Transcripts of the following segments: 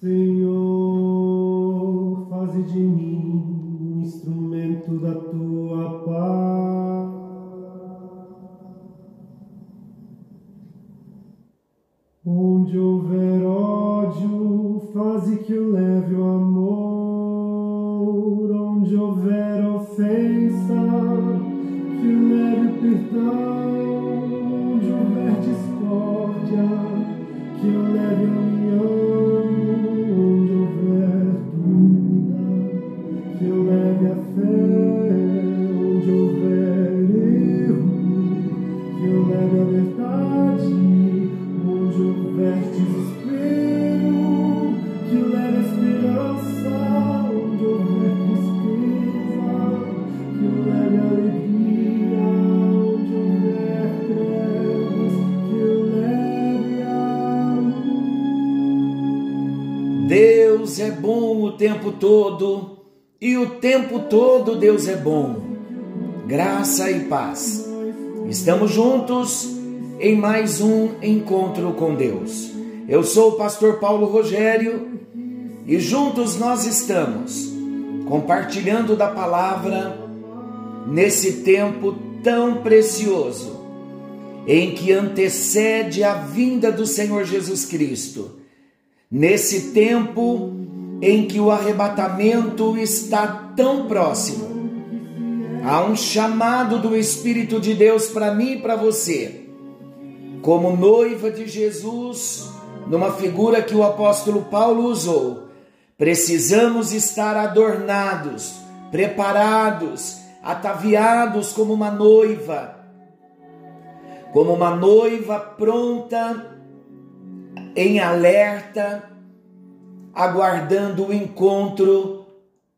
Senhor, faze de mim um instrumento da tua paz. Tempo todo e o tempo todo Deus é bom. Graça e paz. Estamos juntos em mais um encontro com Deus. Eu sou o pastor Paulo Rogério e juntos nós estamos compartilhando da palavra nesse tempo tão precioso em que antecede a vinda do Senhor Jesus Cristo nesse tempo em que o arrebatamento está tão próximo. Há um chamado do Espírito de Deus para mim e para você. Como noiva de Jesus, numa figura que o apóstolo Paulo usou, precisamos estar adornados, preparados, ataviados como uma noiva, como uma noiva pronta em alerta, aguardando o encontro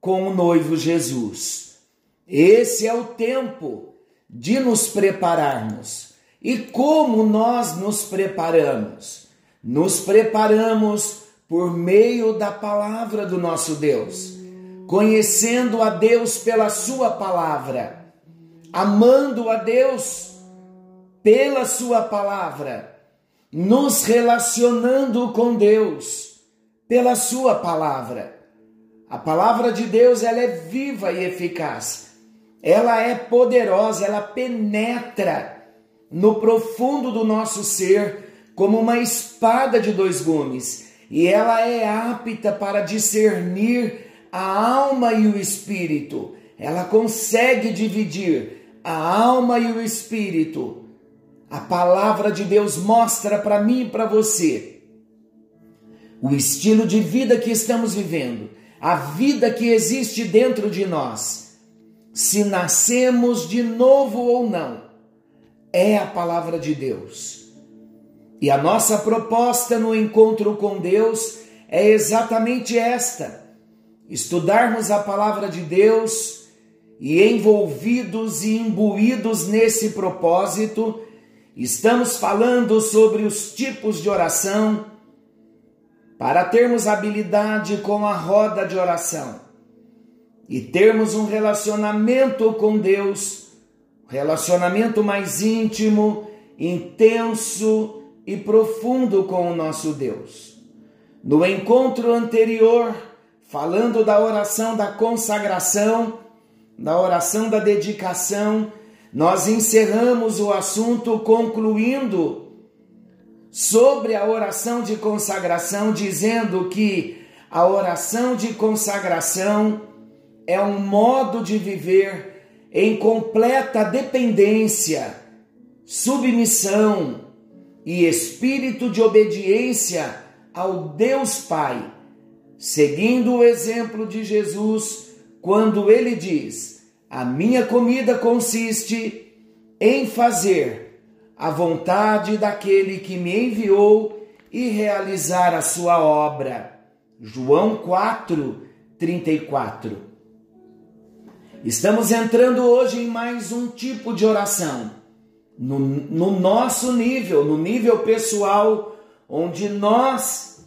com o noivo Jesus. Esse é o tempo de nos prepararmos. E como nós nos preparamos? Nos preparamos por meio da palavra do nosso Deus, conhecendo a Deus pela Sua palavra, amando a Deus pela Sua palavra nos relacionando com Deus pela sua palavra. A palavra de Deus, ela é viva e eficaz. Ela é poderosa, ela penetra no profundo do nosso ser como uma espada de dois gumes, e ela é apta para discernir a alma e o espírito. Ela consegue dividir a alma e o espírito a palavra de Deus mostra para mim e para você o estilo de vida que estamos vivendo, a vida que existe dentro de nós. Se nascemos de novo ou não, é a palavra de Deus. E a nossa proposta no encontro com Deus é exatamente esta: estudarmos a palavra de Deus e envolvidos e imbuídos nesse propósito Estamos falando sobre os tipos de oração para termos habilidade com a roda de oração e termos um relacionamento com Deus, relacionamento mais íntimo, intenso e profundo com o nosso Deus. No encontro anterior, falando da oração da consagração, da oração da dedicação, nós encerramos o assunto concluindo sobre a oração de consagração, dizendo que a oração de consagração é um modo de viver em completa dependência, submissão e espírito de obediência ao Deus Pai, seguindo o exemplo de Jesus quando ele diz: a minha comida consiste em fazer a vontade daquele que me enviou e realizar a sua obra. João 4, 34. Estamos entrando hoje em mais um tipo de oração. No, no nosso nível, no nível pessoal, onde nós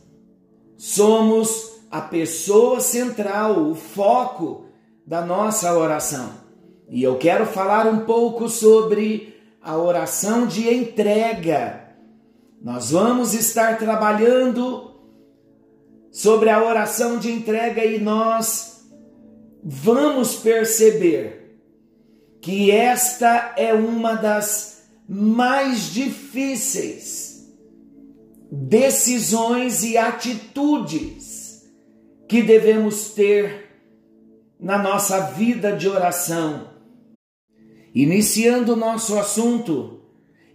somos a pessoa central, o foco da nossa oração. E eu quero falar um pouco sobre a oração de entrega. Nós vamos estar trabalhando sobre a oração de entrega e nós vamos perceber que esta é uma das mais difíceis decisões e atitudes que devemos ter na nossa vida de oração. Iniciando o nosso assunto,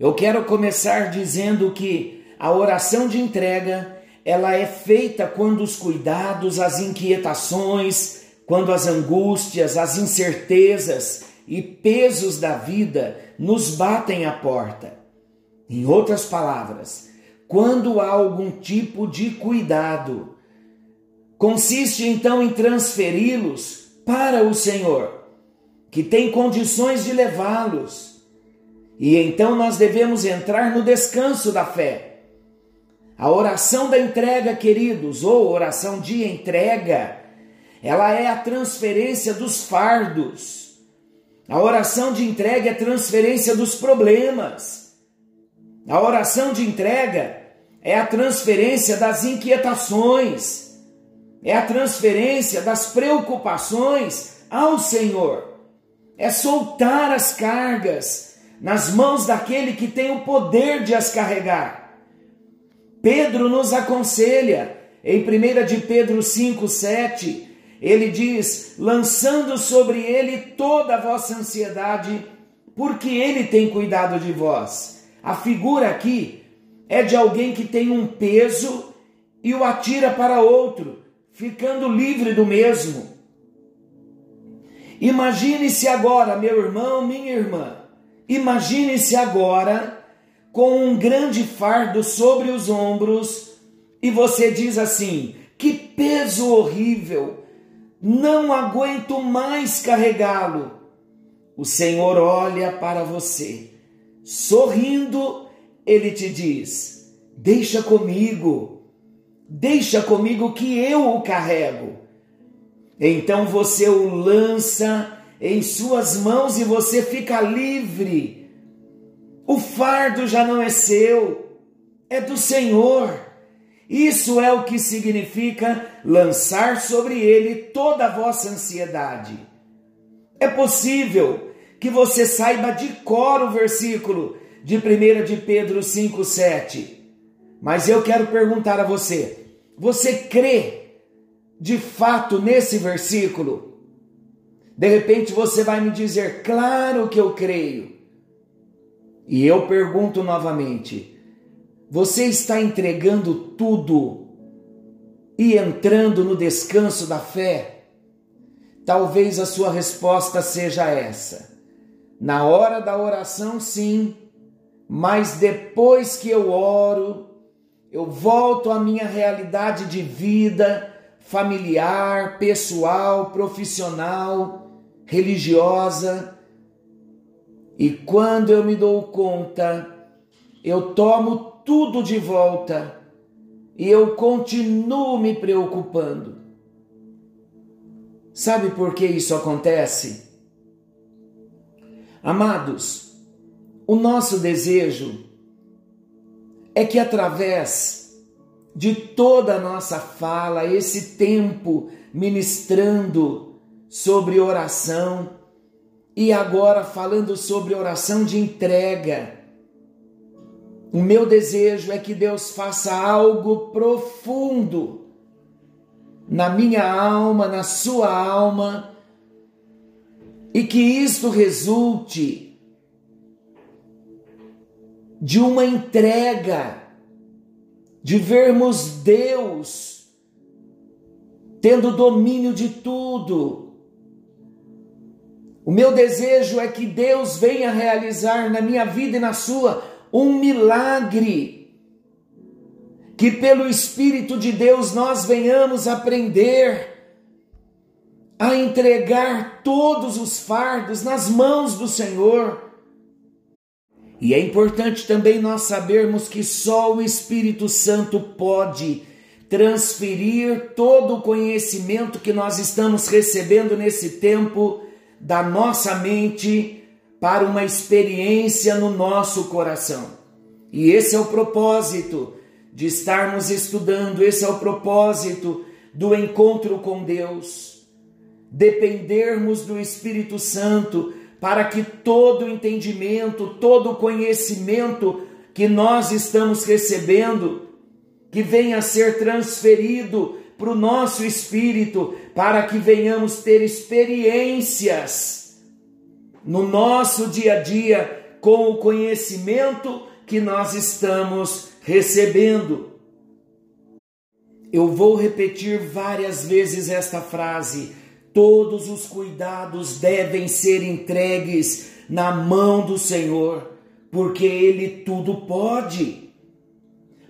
eu quero começar dizendo que a oração de entrega ela é feita quando os cuidados, as inquietações, quando as angústias, as incertezas e pesos da vida nos batem à porta. Em outras palavras, quando há algum tipo de cuidado, consiste então em transferi-los para o Senhor, que tem condições de levá-los e então nós devemos entrar no descanso da fé. A oração da entrega, queridos, ou oração de entrega, ela é a transferência dos fardos. A oração de entrega é transferência dos problemas. A oração de entrega é a transferência das inquietações, é a transferência das preocupações ao Senhor, é soltar as cargas nas mãos daquele que tem o poder de as carregar. Pedro nos aconselha, em 1 de Pedro 5, 7, ele diz: lançando sobre ele toda a vossa ansiedade, porque ele tem cuidado de vós. A figura aqui é de alguém que tem um peso e o atira para outro, ficando livre do mesmo. Imagine-se agora, meu irmão, minha irmã, Imagine-se agora com um grande fardo sobre os ombros e você diz assim: que peso horrível, não aguento mais carregá-lo. O Senhor olha para você, sorrindo, ele te diz: Deixa comigo, deixa comigo que eu o carrego. Então você o lança em suas mãos e você fica livre. O fardo já não é seu, é do Senhor. Isso é o que significa lançar sobre ele toda a vossa ansiedade. É possível que você saiba de cor o versículo de 1 de Pedro 5,7. Mas eu quero perguntar a você: você crê de fato nesse versículo? De repente você vai me dizer, claro que eu creio. E eu pergunto novamente: você está entregando tudo e entrando no descanso da fé? Talvez a sua resposta seja essa. Na hora da oração, sim, mas depois que eu oro, eu volto à minha realidade de vida familiar, pessoal, profissional religiosa, e quando eu me dou conta, eu tomo tudo de volta e eu continuo me preocupando. Sabe por que isso acontece? Amados, o nosso desejo é que através de toda a nossa fala, esse tempo ministrando sobre oração e agora falando sobre oração de entrega. O meu desejo é que Deus faça algo profundo na minha alma, na sua alma, e que isto resulte de uma entrega, de vermos Deus tendo domínio de tudo o meu desejo é que Deus venha realizar na minha vida e na sua um milagre. Que pelo Espírito de Deus nós venhamos aprender a entregar todos os fardos nas mãos do Senhor. E é importante também nós sabermos que só o Espírito Santo pode transferir todo o conhecimento que nós estamos recebendo nesse tempo da nossa mente para uma experiência no nosso coração. E esse é o propósito de estarmos estudando, esse é o propósito do encontro com Deus. Dependermos do Espírito Santo para que todo entendimento, todo conhecimento que nós estamos recebendo, que venha a ser transferido para o nosso espírito, para que venhamos ter experiências no nosso dia a dia com o conhecimento que nós estamos recebendo. Eu vou repetir várias vezes esta frase Todos os cuidados devem ser entregues na mão do Senhor, porque Ele tudo pode.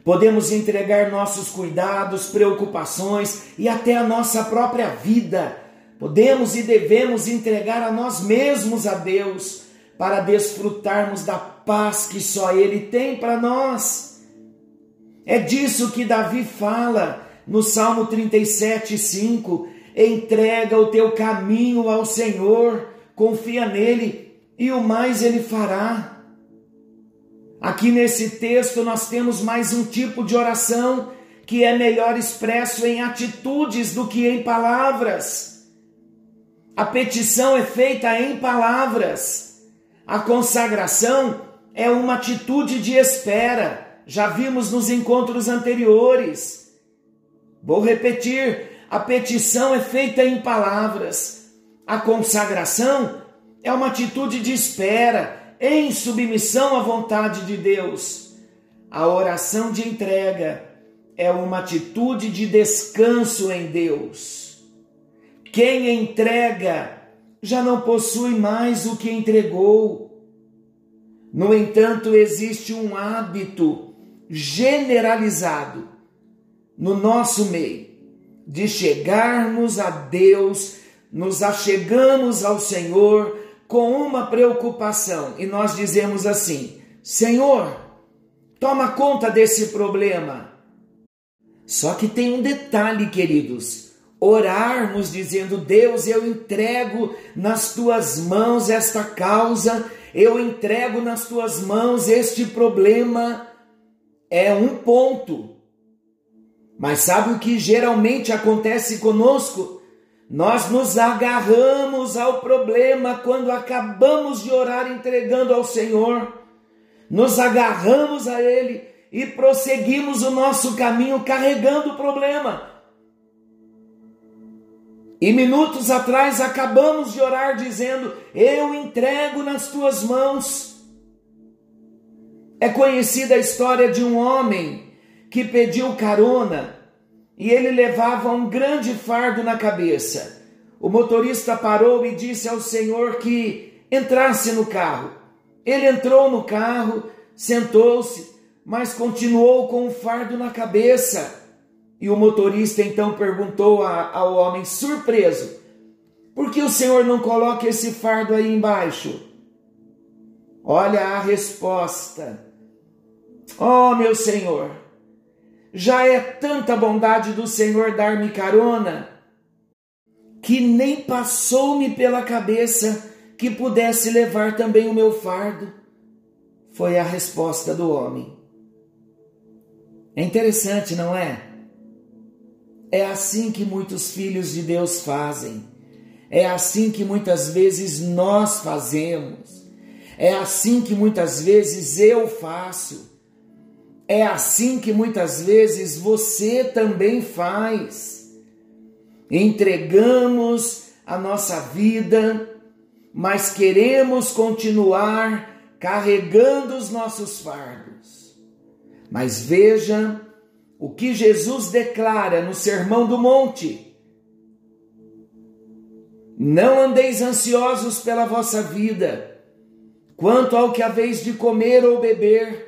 Podemos entregar nossos cuidados, preocupações e até a nossa própria vida. Podemos e devemos entregar a nós mesmos a Deus para desfrutarmos da paz que só Ele tem para nós. É disso que Davi fala no Salmo 37, 5 entrega o teu caminho ao Senhor, confia nele e o mais ele fará. Aqui nesse texto nós temos mais um tipo de oração que é melhor expresso em atitudes do que em palavras. A petição é feita em palavras. A consagração é uma atitude de espera. Já vimos nos encontros anteriores. Vou repetir: a petição é feita em palavras. A consagração é uma atitude de espera, em submissão à vontade de Deus. A oração de entrega é uma atitude de descanso em Deus. Quem entrega já não possui mais o que entregou. No entanto, existe um hábito generalizado no nosso meio de chegarmos a Deus, nos achegamos ao Senhor com uma preocupação e nós dizemos assim: Senhor, toma conta desse problema. Só que tem um detalhe, queridos: orarmos dizendo, Deus, eu entrego nas tuas mãos esta causa, eu entrego nas tuas mãos este problema, é um ponto. Mas sabe o que geralmente acontece conosco? Nós nos agarramos ao problema quando acabamos de orar entregando ao Senhor. Nos agarramos a Ele e prosseguimos o nosso caminho carregando o problema. E minutos atrás acabamos de orar dizendo: Eu entrego nas tuas mãos. É conhecida a história de um homem que pediu carona e ele levava um grande fardo na cabeça. O motorista parou e disse ao senhor que entrasse no carro. Ele entrou no carro, sentou-se, mas continuou com o fardo na cabeça. E o motorista então perguntou a, ao homem, surpreso: Por que o senhor não coloca esse fardo aí embaixo? Olha a resposta. Oh, meu senhor, já é tanta bondade do Senhor dar-me carona que nem passou-me pela cabeça que pudesse levar também o meu fardo. Foi a resposta do homem. É interessante, não é? É assim que muitos filhos de Deus fazem. É assim que muitas vezes nós fazemos. É assim que muitas vezes eu faço. É assim que muitas vezes você também faz. Entregamos a nossa vida, mas queremos continuar carregando os nossos fardos. Mas veja o que Jesus declara no Sermão do Monte. Não andeis ansiosos pela vossa vida, quanto ao que haveis de comer ou beber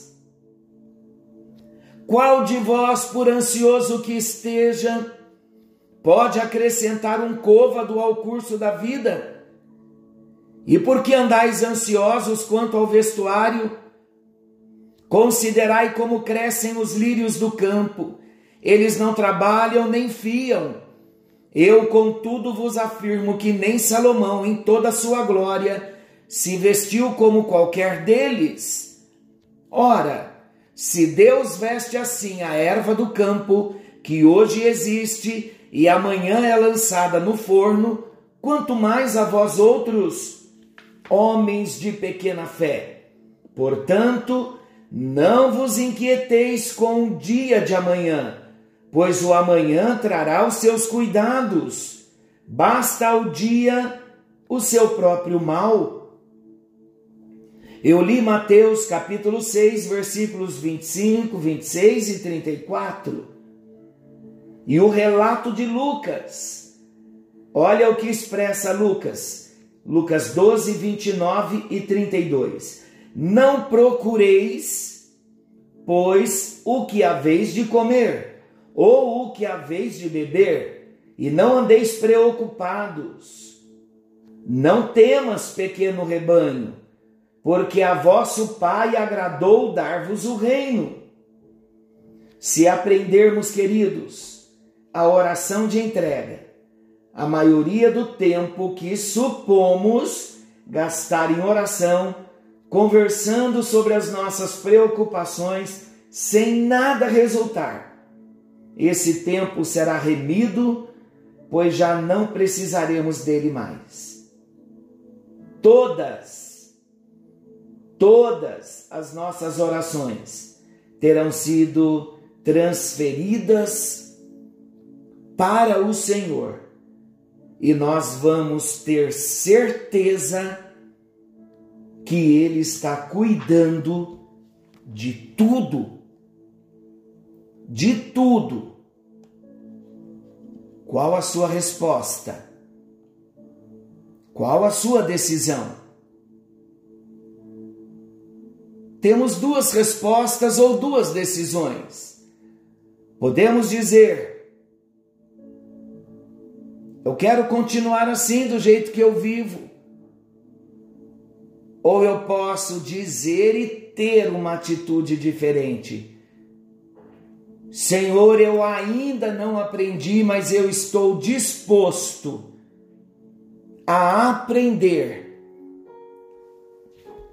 Qual de vós, por ansioso que esteja, pode acrescentar um côvado ao curso da vida? E por que andais ansiosos quanto ao vestuário? Considerai como crescem os lírios do campo, eles não trabalham nem fiam. Eu, contudo, vos afirmo que nem Salomão, em toda a sua glória, se vestiu como qualquer deles. Ora, se Deus veste assim a erva do campo, que hoje existe e amanhã é lançada no forno, quanto mais a vós outros, homens de pequena fé. Portanto, não vos inquieteis com o dia de amanhã, pois o amanhã trará os seus cuidados. Basta ao dia o seu próprio mal. Eu li Mateus capítulo 6, versículos 25, 26 e 34. E o relato de Lucas. Olha o que expressa Lucas. Lucas 12, 29 e 32. Não procureis, pois, o que haveis de comer, ou o que haveis de beber, e não andeis preocupados. Não temas, pequeno rebanho porque a vosso Pai agradou dar-vos o reino. Se aprendermos, queridos, a oração de entrega, a maioria do tempo que supomos gastar em oração, conversando sobre as nossas preocupações, sem nada resultar, esse tempo será remido, pois já não precisaremos dele mais. Todas todas as nossas orações terão sido transferidas para o Senhor e nós vamos ter certeza que Ele está cuidando de tudo, de tudo. Qual a sua resposta? Qual a sua decisão? Temos duas respostas ou duas decisões. Podemos dizer: eu quero continuar assim do jeito que eu vivo. Ou eu posso dizer e ter uma atitude diferente. Senhor, eu ainda não aprendi, mas eu estou disposto a aprender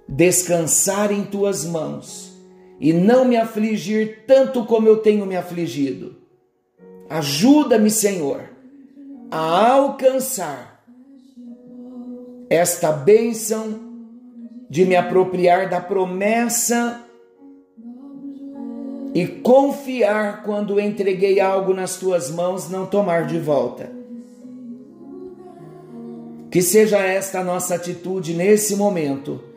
descansar em tuas mãos e não me afligir tanto como eu tenho me afligido. Ajuda-me, Senhor, a alcançar esta bênção de me apropriar da promessa e confiar quando entreguei algo nas tuas mãos, não tomar de volta. Que seja esta a nossa atitude nesse momento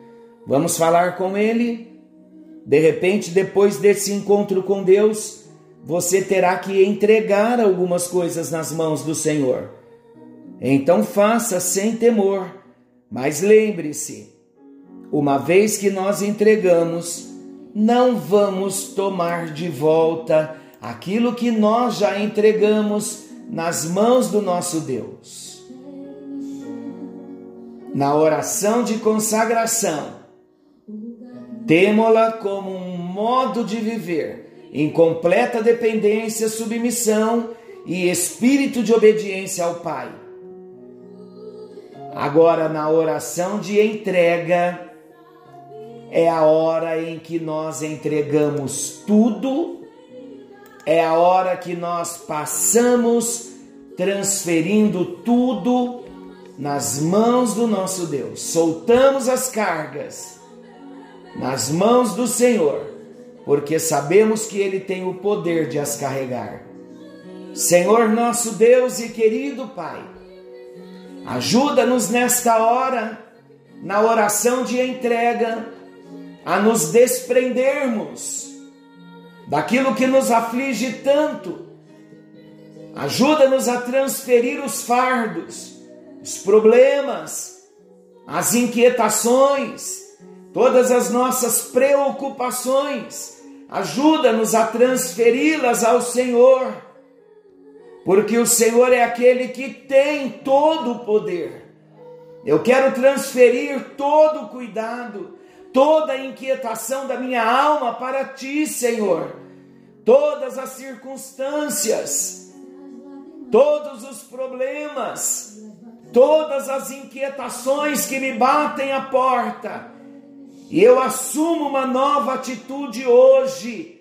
Vamos falar com Ele. De repente, depois desse encontro com Deus, você terá que entregar algumas coisas nas mãos do Senhor. Então faça sem temor, mas lembre-se: uma vez que nós entregamos, não vamos tomar de volta aquilo que nós já entregamos nas mãos do nosso Deus. Na oração de consagração, Temo-la como um modo de viver, em completa dependência, submissão e espírito de obediência ao Pai. Agora, na oração de entrega, é a hora em que nós entregamos tudo, é a hora que nós passamos transferindo tudo nas mãos do nosso Deus, soltamos as cargas nas mãos do Senhor, porque sabemos que Ele tem o poder de as carregar. Senhor nosso Deus e querido Pai, ajuda-nos nesta hora, na oração de entrega, a nos desprendermos daquilo que nos aflige tanto. Ajuda-nos a transferir os fardos, os problemas, as inquietações, todas as nossas preocupações, ajuda-nos a transferi-las ao Senhor, porque o Senhor é aquele que tem todo o poder. Eu quero transferir todo o cuidado, toda a inquietação da minha alma para ti, Senhor. Todas as circunstâncias, todos os problemas, todas as inquietações que me batem à porta, e eu assumo uma nova atitude hoje,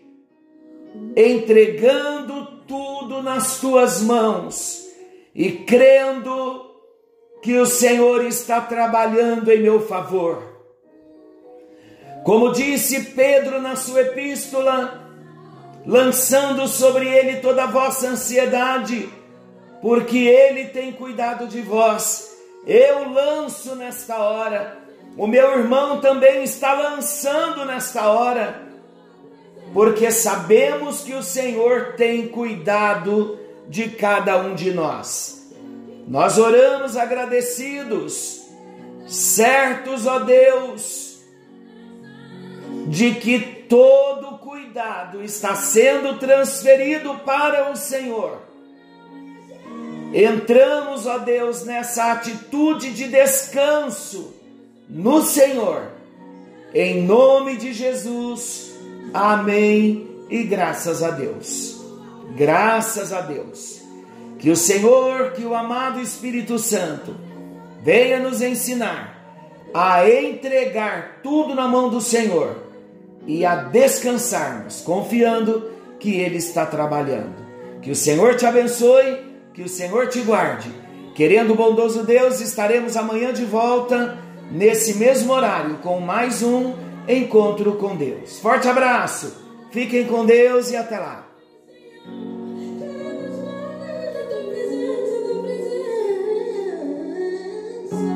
entregando tudo nas tuas mãos e crendo que o Senhor está trabalhando em meu favor. Como disse Pedro na sua epístola, lançando sobre ele toda a vossa ansiedade, porque ele tem cuidado de vós. Eu lanço nesta hora o meu irmão também está lançando nesta hora, porque sabemos que o Senhor tem cuidado de cada um de nós. Nós oramos agradecidos, certos, ó Deus, de que todo cuidado está sendo transferido para o Senhor. Entramos, ó Deus, nessa atitude de descanso no Senhor. Em nome de Jesus. Amém. E graças a Deus. Graças a Deus. Que o Senhor, que o amado Espírito Santo venha nos ensinar a entregar tudo na mão do Senhor e a descansarmos, confiando que Ele está trabalhando. Que o Senhor te abençoe, que o Senhor te guarde. Querendo o bondoso Deus, estaremos amanhã de volta nesse mesmo horário com mais um encontro com Deus. Forte abraço, fiquem com Deus e até lá.